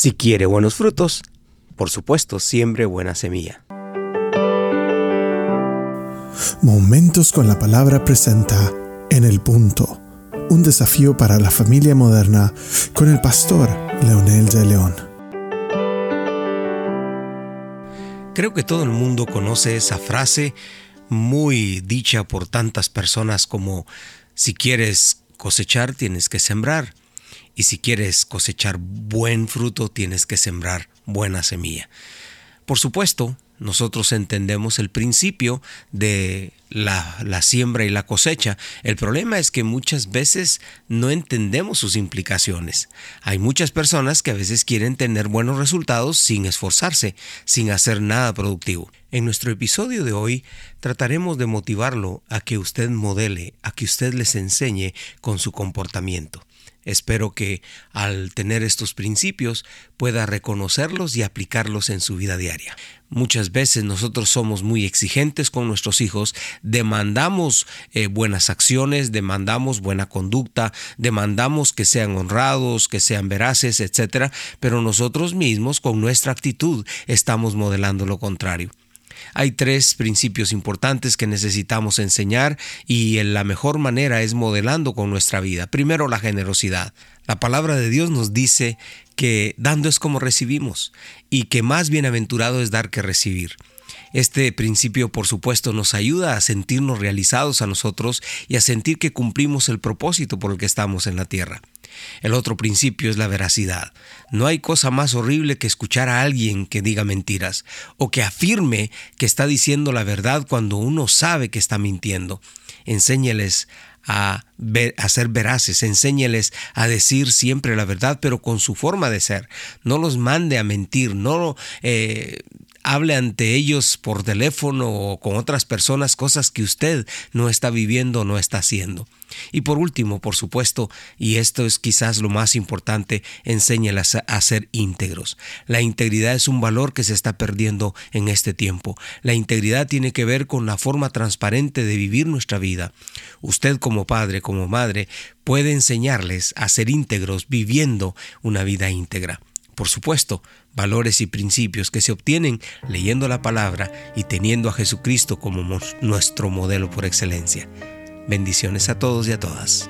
Si quiere buenos frutos, por supuesto, siembre buena semilla. Momentos con la palabra presenta En el punto, un desafío para la familia moderna con el pastor Leonel de León. Creo que todo el mundo conoce esa frase muy dicha por tantas personas como si quieres cosechar tienes que sembrar y si quieres cosechar buen fruto tienes que sembrar buena semilla. Por supuesto, nosotros entendemos el principio de la, la, siembra y la cosecha. El problema es que muchas veces no entendemos sus implicaciones. Hay muchas personas que a veces quieren tener buenos resultados sin esforzarse, sin hacer nada productivo. En nuestro episodio de hoy trataremos de motivarlo a que usted modele, a que usted les enseñe con su comportamiento. Espero que al tener estos principios pueda reconocerlos y aplicarlos en su vida diaria. Muchas veces nosotros somos muy exigentes con nuestros hijos, demandamos eh, buenas acciones, demandamos buena conducta, demandamos que sean honrados, que sean veraces, etc. Pero nosotros mismos con nuestra actitud estamos modelando lo contrario. Hay tres principios importantes que necesitamos enseñar y la mejor manera es modelando con nuestra vida. Primero, la generosidad. La palabra de Dios nos dice que dando es como recibimos y que más bienaventurado es dar que recibir. Este principio, por supuesto, nos ayuda a sentirnos realizados a nosotros y a sentir que cumplimos el propósito por el que estamos en la tierra. El otro principio es la veracidad. No hay cosa más horrible que escuchar a alguien que diga mentiras o que afirme que está diciendo la verdad cuando uno sabe que está mintiendo. Enséñeles a, ser veraces, enséñeles a decir siempre la verdad, pero con su forma de ser. No los mande a mentir, no eh, hable ante ellos por teléfono o con otras personas cosas que usted no está viviendo o no está haciendo. Y por último, por supuesto, y esto es quizás lo más importante, enséñelas a ser íntegros. La integridad es un valor que se está perdiendo en este tiempo. La integridad tiene que ver con la forma transparente de vivir nuestra vida. Usted como padre, como madre, puede enseñarles a ser íntegros viviendo una vida íntegra por supuesto, valores y principios que se obtienen leyendo la palabra y teniendo a Jesucristo como nuestro modelo por excelencia. Bendiciones a todos y a todas.